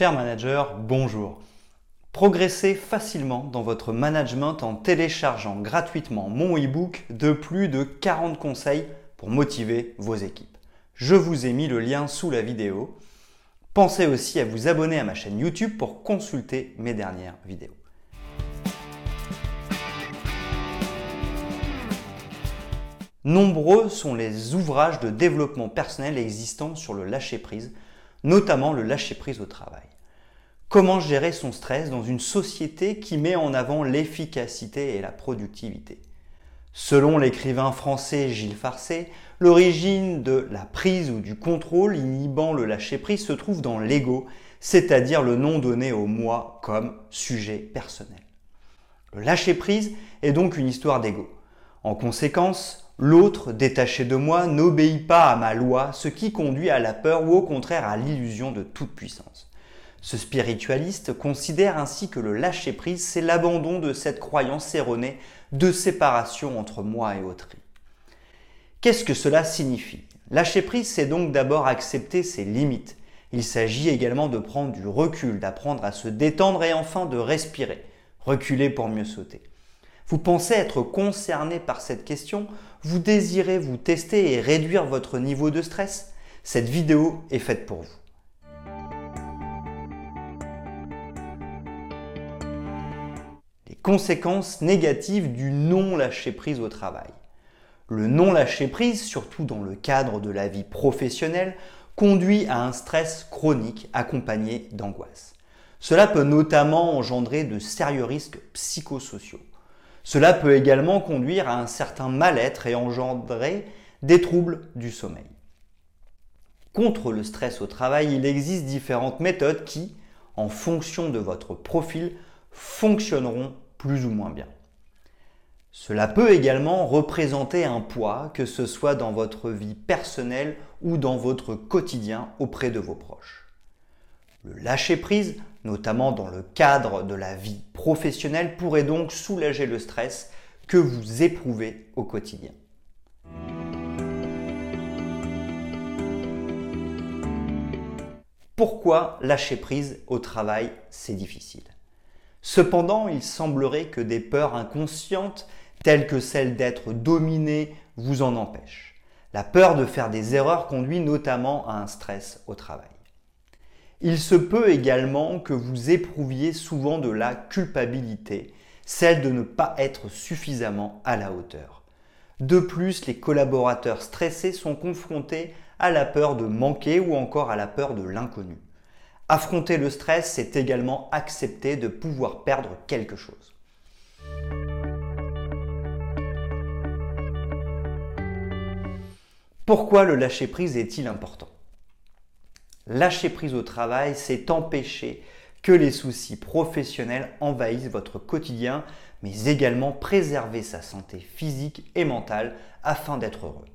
Cher manager, bonjour. Progressez facilement dans votre management en téléchargeant gratuitement mon e-book de plus de 40 conseils pour motiver vos équipes. Je vous ai mis le lien sous la vidéo. Pensez aussi à vous abonner à ma chaîne YouTube pour consulter mes dernières vidéos. Nombreux sont les ouvrages de développement personnel existants sur le lâcher-prise, notamment le lâcher-prise au travail. Comment gérer son stress dans une société qui met en avant l'efficacité et la productivité? Selon l'écrivain français Gilles Farcé, l'origine de la prise ou du contrôle inhibant le lâcher-prise se trouve dans l'ego, c'est-à-dire le nom donné au moi comme sujet personnel. Le lâcher-prise est donc une histoire d'ego. En conséquence, L'autre, détaché de moi, n'obéit pas à ma loi, ce qui conduit à la peur ou au contraire à l'illusion de toute puissance. Ce spiritualiste considère ainsi que le lâcher-prise, c'est l'abandon de cette croyance erronée de séparation entre moi et autrui. Qu'est-ce que cela signifie? Lâcher-prise, c'est donc d'abord accepter ses limites. Il s'agit également de prendre du recul, d'apprendre à se détendre et enfin de respirer. Reculer pour mieux sauter. Vous pensez être concerné par cette question Vous désirez vous tester et réduire votre niveau de stress Cette vidéo est faite pour vous. Les conséquences négatives du non-lâcher-prise au travail. Le non-lâcher-prise, surtout dans le cadre de la vie professionnelle, conduit à un stress chronique accompagné d'angoisse. Cela peut notamment engendrer de sérieux risques psychosociaux. Cela peut également conduire à un certain mal-être et engendrer des troubles du sommeil. Contre le stress au travail, il existe différentes méthodes qui, en fonction de votre profil, fonctionneront plus ou moins bien. Cela peut également représenter un poids, que ce soit dans votre vie personnelle ou dans votre quotidien auprès de vos proches. Le lâcher-prise, notamment dans le cadre de la vie professionnelle, pourrait donc soulager le stress que vous éprouvez au quotidien. Pourquoi lâcher prise au travail, c'est difficile? Cependant, il semblerait que des peurs inconscientes, telles que celle d'être dominé, vous en empêchent. La peur de faire des erreurs conduit notamment à un stress au travail. Il se peut également que vous éprouviez souvent de la culpabilité, celle de ne pas être suffisamment à la hauteur. De plus, les collaborateurs stressés sont confrontés à la peur de manquer ou encore à la peur de l'inconnu. Affronter le stress, c'est également accepter de pouvoir perdre quelque chose. Pourquoi le lâcher-prise est-il important? Lâcher prise au travail, c'est empêcher que les soucis professionnels envahissent votre quotidien, mais également préserver sa santé physique et mentale afin d'être heureux.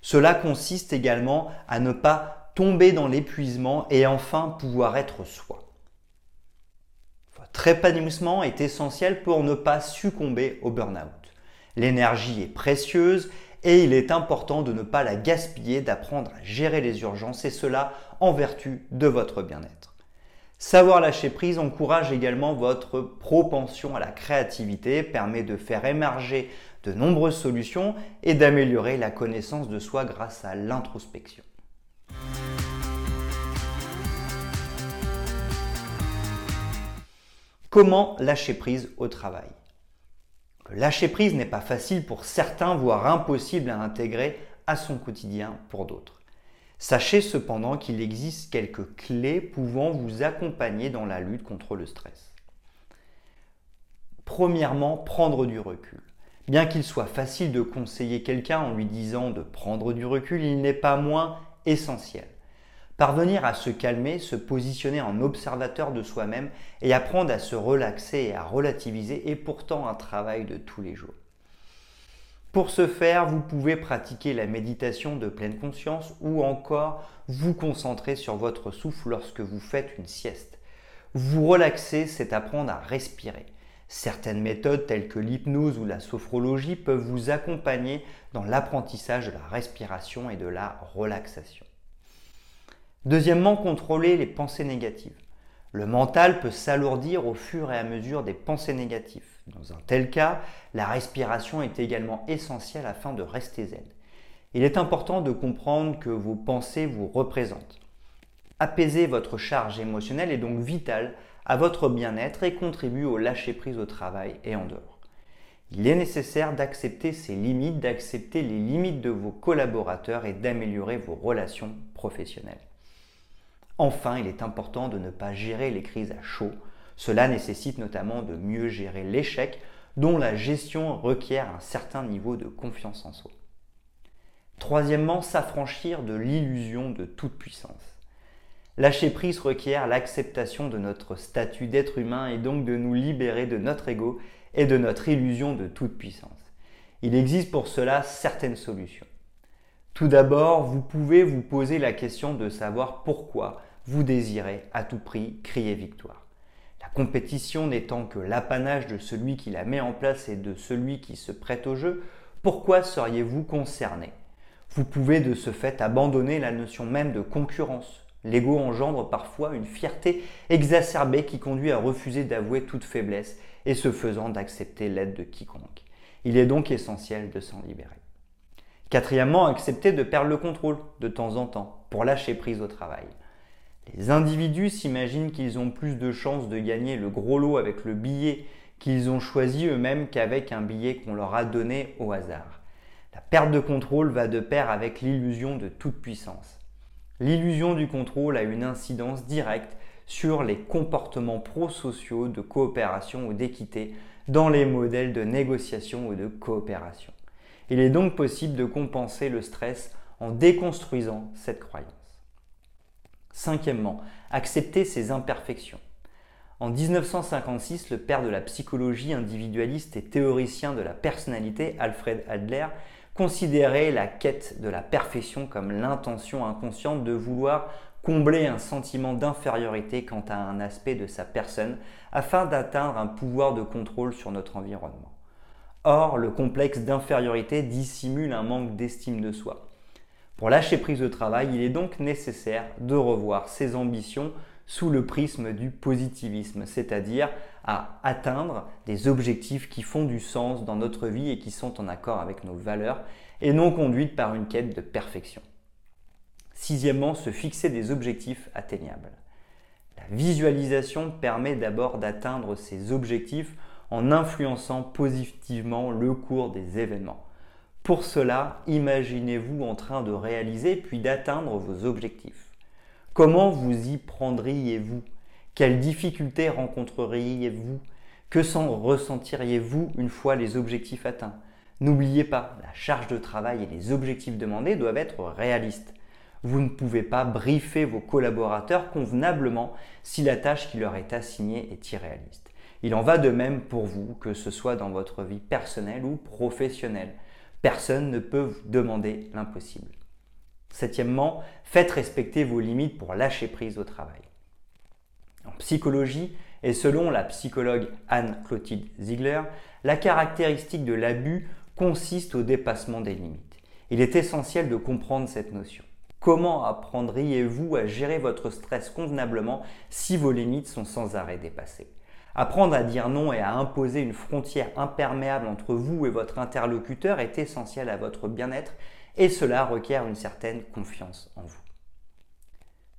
Cela consiste également à ne pas tomber dans l'épuisement et enfin pouvoir être soi. Votre épanouissement est essentiel pour ne pas succomber au burn-out. L'énergie est précieuse et il est important de ne pas la gaspiller, d'apprendre à gérer les urgences et cela en vertu de votre bien-être. Savoir lâcher prise encourage également votre propension à la créativité, permet de faire émerger de nombreuses solutions et d'améliorer la connaissance de soi grâce à l'introspection. Comment lâcher prise au travail? Lâcher prise n'est pas facile pour certains, voire impossible à intégrer à son quotidien pour d'autres. Sachez cependant qu'il existe quelques clés pouvant vous accompagner dans la lutte contre le stress. Premièrement, prendre du recul. Bien qu'il soit facile de conseiller quelqu'un en lui disant de prendre du recul, il n'est pas moins essentiel. Parvenir à se calmer, se positionner en observateur de soi-même et apprendre à se relaxer et à relativiser est pourtant un travail de tous les jours. Pour ce faire, vous pouvez pratiquer la méditation de pleine conscience ou encore vous concentrer sur votre souffle lorsque vous faites une sieste. Vous relaxer, c'est apprendre à respirer. Certaines méthodes telles que l'hypnose ou la sophrologie peuvent vous accompagner dans l'apprentissage de la respiration et de la relaxation. Deuxièmement, contrôler les pensées négatives. Le mental peut s'alourdir au fur et à mesure des pensées négatives. Dans un tel cas, la respiration est également essentielle afin de rester zen. Il est important de comprendre que vos pensées vous représentent. Apaiser votre charge émotionnelle est donc vital à votre bien-être et contribue au lâcher-prise au travail et en dehors. Il est nécessaire d'accepter ces limites, d'accepter les limites de vos collaborateurs et d'améliorer vos relations professionnelles. Enfin, il est important de ne pas gérer les crises à chaud. Cela nécessite notamment de mieux gérer l'échec dont la gestion requiert un certain niveau de confiance en soi. Troisièmement, s'affranchir de l'illusion de toute puissance. Lâcher prise requiert l'acceptation de notre statut d'être humain et donc de nous libérer de notre ego et de notre illusion de toute puissance. Il existe pour cela certaines solutions. Tout d'abord, vous pouvez vous poser la question de savoir pourquoi vous désirez à tout prix crier victoire. La compétition n'étant que l'apanage de celui qui la met en place et de celui qui se prête au jeu, pourquoi seriez-vous concerné? Vous pouvez de ce fait abandonner la notion même de concurrence. L'ego engendre parfois une fierté exacerbée qui conduit à refuser d'avouer toute faiblesse et ce faisant d'accepter l'aide de quiconque. Il est donc essentiel de s'en libérer. Quatrièmement, accepter de perdre le contrôle de temps en temps pour lâcher prise au travail. Les individus s'imaginent qu'ils ont plus de chances de gagner le gros lot avec le billet qu'ils ont choisi eux-mêmes qu'avec un billet qu'on leur a donné au hasard. La perte de contrôle va de pair avec l'illusion de toute puissance. L'illusion du contrôle a une incidence directe sur les comportements prosociaux de coopération ou d'équité dans les modèles de négociation ou de coopération. Il est donc possible de compenser le stress en déconstruisant cette croyance. Cinquièmement, accepter ses imperfections. En 1956, le père de la psychologie individualiste et théoricien de la personnalité, Alfred Adler, considérait la quête de la perfection comme l'intention inconsciente de vouloir combler un sentiment d'infériorité quant à un aspect de sa personne afin d'atteindre un pouvoir de contrôle sur notre environnement. Or, le complexe d'infériorité dissimule un manque d'estime de soi. Pour lâcher prise au travail, il est donc nécessaire de revoir ses ambitions sous le prisme du positivisme, c'est-à-dire à atteindre des objectifs qui font du sens dans notre vie et qui sont en accord avec nos valeurs et non conduites par une quête de perfection. Sixièmement, se fixer des objectifs atteignables. La visualisation permet d'abord d'atteindre ces objectifs en influençant positivement le cours des événements. Pour cela, imaginez-vous en train de réaliser puis d'atteindre vos objectifs. Comment vous y prendriez-vous? Quelles difficultés rencontreriez-vous? Que s'en ressentiriez-vous une fois les objectifs atteints? N'oubliez pas, la charge de travail et les objectifs demandés doivent être réalistes. Vous ne pouvez pas briefer vos collaborateurs convenablement si la tâche qui leur est assignée est irréaliste. Il en va de même pour vous, que ce soit dans votre vie personnelle ou professionnelle. Personne ne peut vous demander l'impossible. Septièmement, faites respecter vos limites pour lâcher prise au travail. En psychologie, et selon la psychologue Anne-Clotilde Ziegler, la caractéristique de l'abus consiste au dépassement des limites. Il est essentiel de comprendre cette notion. Comment apprendriez-vous à gérer votre stress convenablement si vos limites sont sans arrêt dépassées? Apprendre à dire non et à imposer une frontière imperméable entre vous et votre interlocuteur est essentiel à votre bien-être et cela requiert une certaine confiance en vous.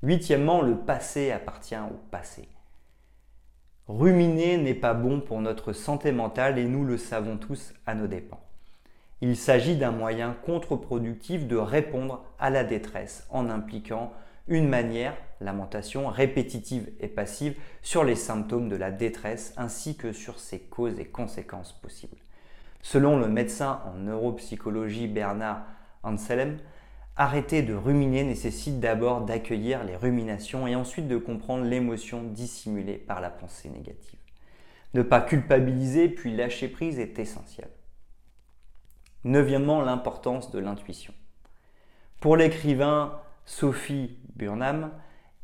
Huitièmement, le passé appartient au passé. Ruminer n'est pas bon pour notre santé mentale et nous le savons tous à nos dépens. Il s'agit d'un moyen contre-productif de répondre à la détresse en impliquant une manière, lamentation, répétitive et passive sur les symptômes de la détresse ainsi que sur ses causes et conséquences possibles. Selon le médecin en neuropsychologie Bernard Anselm, arrêter de ruminer nécessite d'abord d'accueillir les ruminations et ensuite de comprendre l'émotion dissimulée par la pensée négative. Ne pas culpabiliser puis lâcher prise est essentiel. Neuvièmement, l'importance de l'intuition. Pour l'écrivain Sophie Burnham,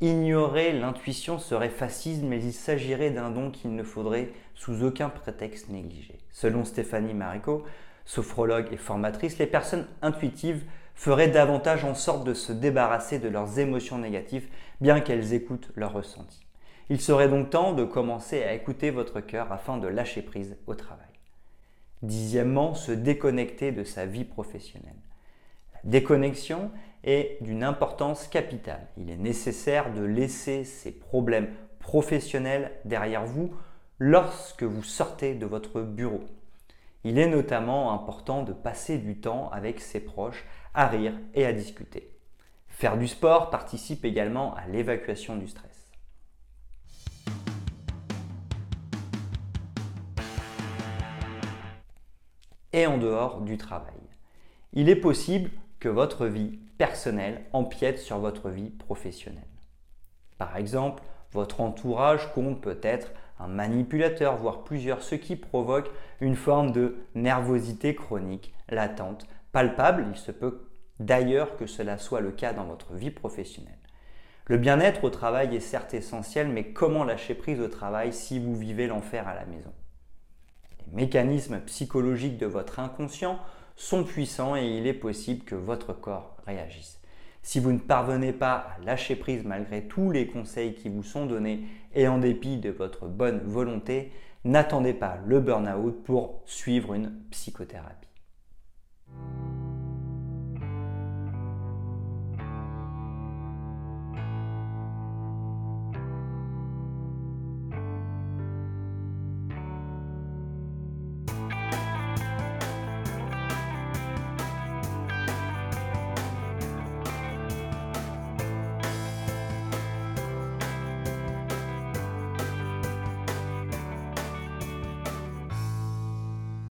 ignorer l'intuition serait fascisme, mais il s'agirait d'un don qu'il ne faudrait sous aucun prétexte négliger. Selon Stéphanie Marico, sophrologue et formatrice, les personnes intuitives feraient davantage en sorte de se débarrasser de leurs émotions négatives, bien qu'elles écoutent leurs ressentis. Il serait donc temps de commencer à écouter votre cœur afin de lâcher prise au travail. Dixièmement, se déconnecter de sa vie professionnelle. La déconnexion est d'une importance capitale. Il est nécessaire de laisser ces problèmes professionnels derrière vous lorsque vous sortez de votre bureau. Il est notamment important de passer du temps avec ses proches à rire et à discuter. Faire du sport participe également à l'évacuation du stress. Et en dehors du travail. Il est possible que votre vie empiète sur votre vie professionnelle. Par exemple, votre entourage compte peut-être un manipulateur, voire plusieurs, ce qui provoque une forme de nervosité chronique, latente, palpable. Il se peut d'ailleurs que cela soit le cas dans votre vie professionnelle. Le bien-être au travail est certes essentiel, mais comment lâcher prise au travail si vous vivez l'enfer à la maison? Les mécanismes psychologiques de votre inconscient sont puissants et il est possible que votre corps réagisse. Si vous ne parvenez pas à lâcher prise malgré tous les conseils qui vous sont donnés et en dépit de votre bonne volonté, n'attendez pas le burn-out pour suivre une psychothérapie.